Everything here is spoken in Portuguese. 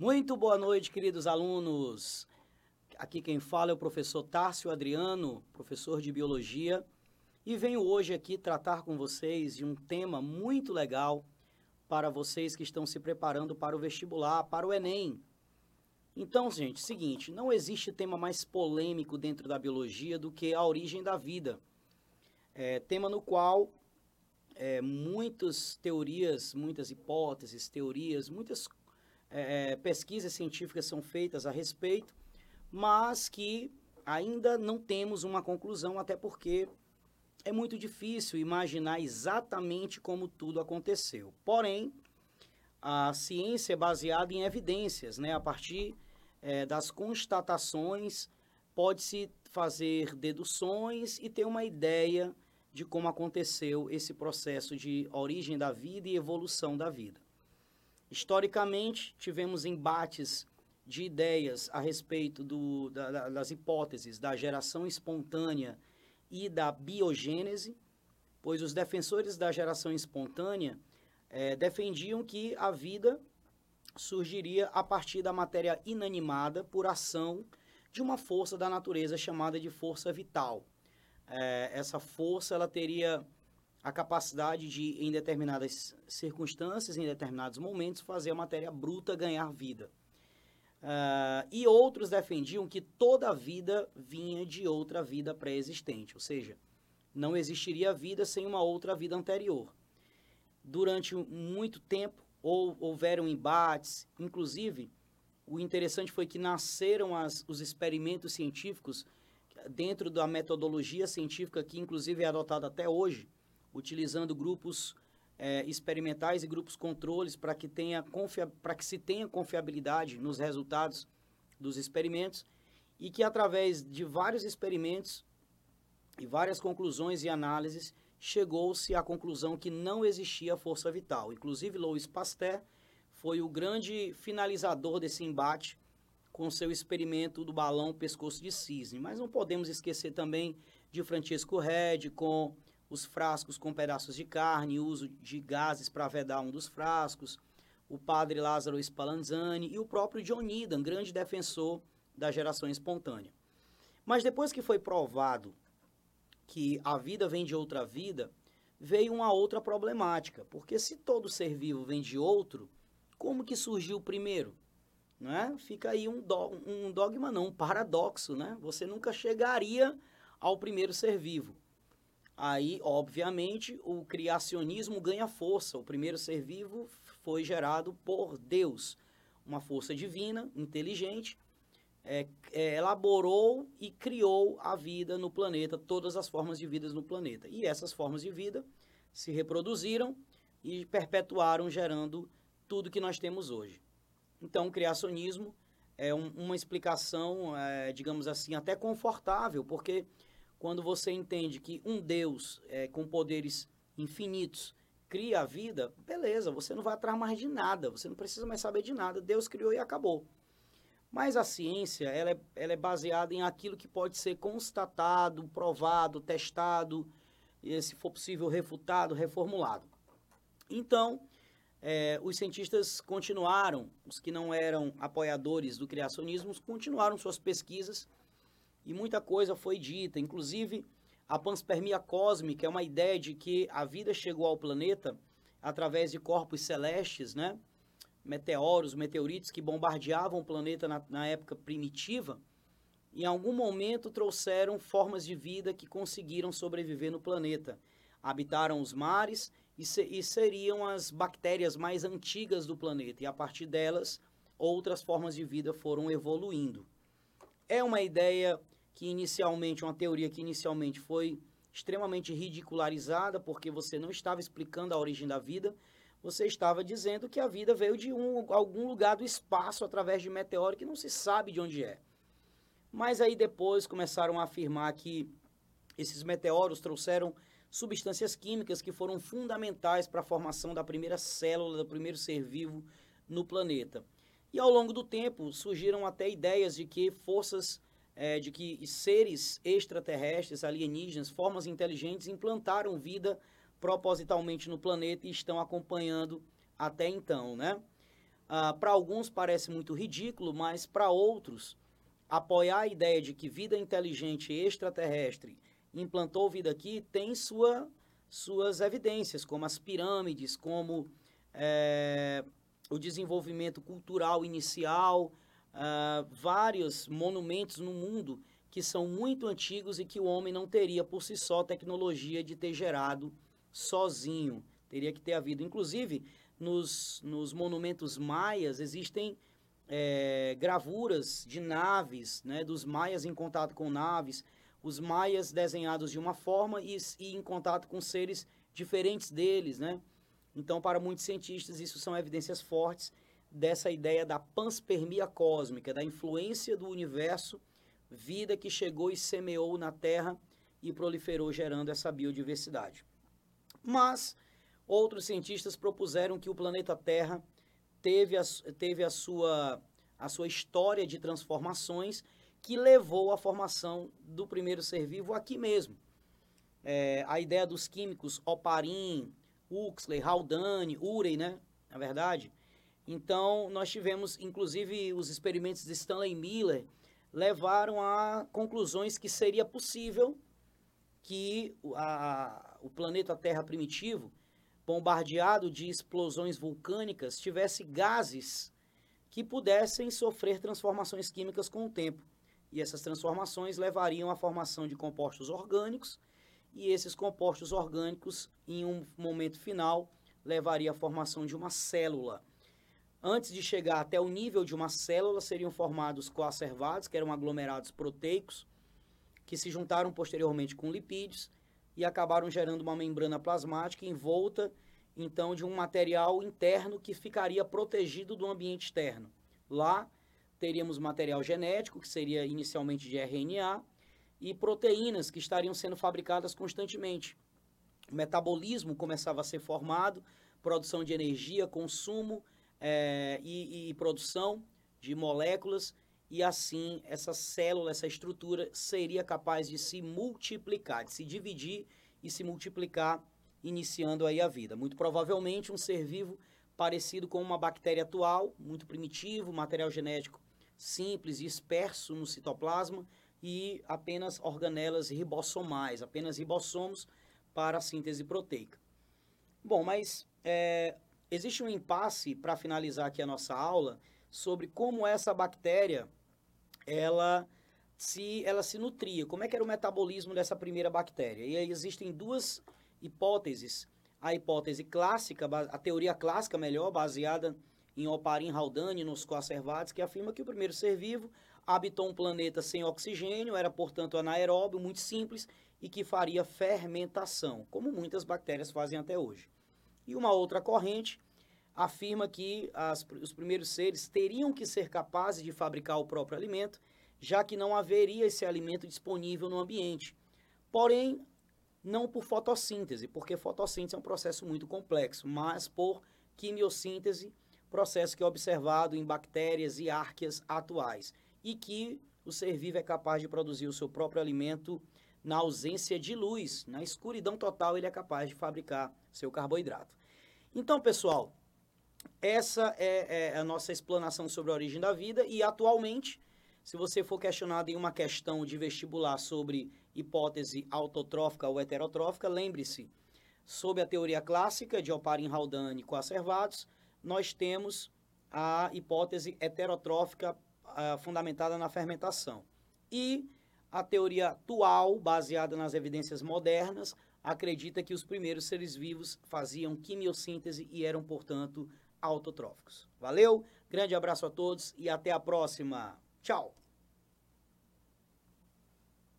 Muito boa noite, queridos alunos. Aqui quem fala é o professor Tárcio Adriano, professor de biologia, e venho hoje aqui tratar com vocês de um tema muito legal para vocês que estão se preparando para o vestibular, para o Enem. Então, gente, seguinte, não existe tema mais polêmico dentro da biologia do que a origem da vida. É, tema no qual é, muitas teorias, muitas hipóteses, teorias, muitas é, é, pesquisas científicas são feitas a respeito, mas que ainda não temos uma conclusão, até porque é muito difícil imaginar exatamente como tudo aconteceu. Porém, a ciência é baseada em evidências, né? A partir é, das constatações, pode-se fazer deduções e ter uma ideia de como aconteceu esse processo de origem da vida e evolução da vida. Historicamente, tivemos embates de ideias a respeito do, da, das hipóteses da geração espontânea e da biogênese, pois os defensores da geração espontânea é, defendiam que a vida surgiria a partir da matéria inanimada por ação de uma força da natureza chamada de força vital. É, essa força ela teria a capacidade de, em determinadas circunstâncias, em determinados momentos, fazer a matéria bruta ganhar vida. Uh, e outros defendiam que toda vida vinha de outra vida pré-existente, ou seja, não existiria vida sem uma outra vida anterior. Durante muito tempo, ou, houveram embates, inclusive, o interessante foi que nasceram as, os experimentos científicos dentro da metodologia científica que, inclusive, é adotada até hoje, utilizando grupos é, experimentais e grupos controles para que, tenha para que se tenha confiabilidade nos resultados dos experimentos e que através de vários experimentos e várias conclusões e análises chegou-se à conclusão que não existia força vital. Inclusive Louis Pasteur foi o grande finalizador desse embate com seu experimento do balão pescoço de cisne. Mas não podemos esquecer também de Francisco Red com os frascos com pedaços de carne, uso de gases para vedar um dos frascos, o padre Lázaro Spallanzani e o próprio Needham, grande defensor da geração espontânea. Mas depois que foi provado que a vida vem de outra vida, veio uma outra problemática, porque se todo ser vivo vem de outro, como que surgiu o primeiro? Né? Fica aí um, do, um dogma, não, um paradoxo, né? Você nunca chegaria ao primeiro ser vivo. Aí, obviamente, o criacionismo ganha força. O primeiro ser vivo foi gerado por Deus, uma força divina, inteligente, é, é, elaborou e criou a vida no planeta, todas as formas de vida no planeta. E essas formas de vida se reproduziram e perpetuaram, gerando tudo que nós temos hoje. Então, o criacionismo é um, uma explicação, é, digamos assim, até confortável, porque quando você entende que um Deus é, com poderes infinitos cria a vida, beleza, você não vai atrás mais de nada, você não precisa mais saber de nada, Deus criou e acabou. Mas a ciência, ela é, ela é baseada em aquilo que pode ser constatado, provado, testado, e, se for possível, refutado, reformulado. Então, é, os cientistas continuaram, os que não eram apoiadores do criacionismo, continuaram suas pesquisas e muita coisa foi dita, inclusive a panspermia cósmica é uma ideia de que a vida chegou ao planeta através de corpos celestes, né? Meteoros, meteoritos que bombardeavam o planeta na, na época primitiva. Em algum momento trouxeram formas de vida que conseguiram sobreviver no planeta. Habitaram os mares e, se, e seriam as bactérias mais antigas do planeta. E a partir delas, outras formas de vida foram evoluindo. É uma ideia que inicialmente, uma teoria que inicialmente foi extremamente ridicularizada, porque você não estava explicando a origem da vida, você estava dizendo que a vida veio de um, algum lugar do espaço através de meteoro que não se sabe de onde é. Mas aí depois começaram a afirmar que esses meteoros trouxeram substâncias químicas que foram fundamentais para a formação da primeira célula, do primeiro ser vivo no planeta. E ao longo do tempo surgiram até ideias de que forças, é, de que seres extraterrestres, alienígenas, formas inteligentes implantaram vida propositalmente no planeta e estão acompanhando até então, né? ah, para alguns parece muito ridículo, mas para outros, apoiar a ideia de que vida inteligente extraterrestre implantou vida aqui tem sua, suas evidências, como as pirâmides, como é, o desenvolvimento cultural inicial, uh, vários monumentos no mundo que são muito antigos e que o homem não teria por si só tecnologia de ter gerado sozinho. Teria que ter havido. Inclusive, nos, nos monumentos maias existem é, gravuras de naves, né, dos maias em contato com naves, os maias desenhados de uma forma e, e em contato com seres diferentes deles, né? Então, para muitos cientistas, isso são evidências fortes dessa ideia da panspermia cósmica, da influência do universo, vida que chegou e semeou na Terra e proliferou gerando essa biodiversidade. Mas outros cientistas propuseram que o planeta Terra teve a, teve a, sua, a sua história de transformações que levou à formação do primeiro ser vivo aqui mesmo. É, a ideia dos químicos Oparin, Huxley, Haldane, Urey, né? Na verdade. Então, nós tivemos, inclusive, os experimentos de Stanley Miller levaram a conclusões que seria possível que a, o planeta Terra primitivo, bombardeado de explosões vulcânicas, tivesse gases que pudessem sofrer transformações químicas com o tempo. E essas transformações levariam à formação de compostos orgânicos e esses compostos orgânicos, em um momento final, levaria à formação de uma célula. Antes de chegar até o nível de uma célula, seriam formados coacervados, que eram aglomerados proteicos, que se juntaram posteriormente com lipídios e acabaram gerando uma membrana plasmática envolta, então, de um material interno que ficaria protegido do ambiente externo. Lá, teríamos material genético, que seria inicialmente de RNA, e proteínas que estariam sendo fabricadas constantemente. O metabolismo começava a ser formado, produção de energia, consumo é, e, e produção de moléculas, e assim essa célula, essa estrutura seria capaz de se multiplicar, de se dividir e se multiplicar, iniciando aí a vida. Muito provavelmente um ser vivo parecido com uma bactéria atual, muito primitivo, material genético simples disperso no citoplasma, e apenas organelas ribossomais, apenas ribossomos para a síntese proteica. Bom, mas é, existe um impasse, para finalizar aqui a nossa aula, sobre como essa bactéria ela se, ela se nutria, como é que era o metabolismo dessa primeira bactéria. E aí existem duas hipóteses. A hipótese clássica, a teoria clássica, melhor, baseada em Oparin Haldane, nos coacervados, que afirma que o primeiro ser vivo habitou um planeta sem oxigênio, era, portanto, anaeróbio, muito simples, e que faria fermentação, como muitas bactérias fazem até hoje. E uma outra corrente afirma que as, os primeiros seres teriam que ser capazes de fabricar o próprio alimento, já que não haveria esse alimento disponível no ambiente. Porém, não por fotossíntese, porque fotossíntese é um processo muito complexo, mas por quimiossíntese, processo que é observado em bactérias e árqueas atuais e que o ser vivo é capaz de produzir o seu próprio alimento na ausência de luz, na escuridão total, ele é capaz de fabricar seu carboidrato. Então, pessoal, essa é, é, a nossa explanação sobre a origem da vida e atualmente, se você for questionado em uma questão de vestibular sobre hipótese autotrófica ou heterotrófica, lembre-se, sob a teoria clássica de Oparin Haldane coacervados, nós temos a hipótese heterotrófica uh, fundamentada na fermentação. E a teoria atual, baseada nas evidências modernas, acredita que os primeiros seres vivos faziam quimiossíntese e eram, portanto, autotróficos. Valeu, grande abraço a todos e até a próxima. Tchau!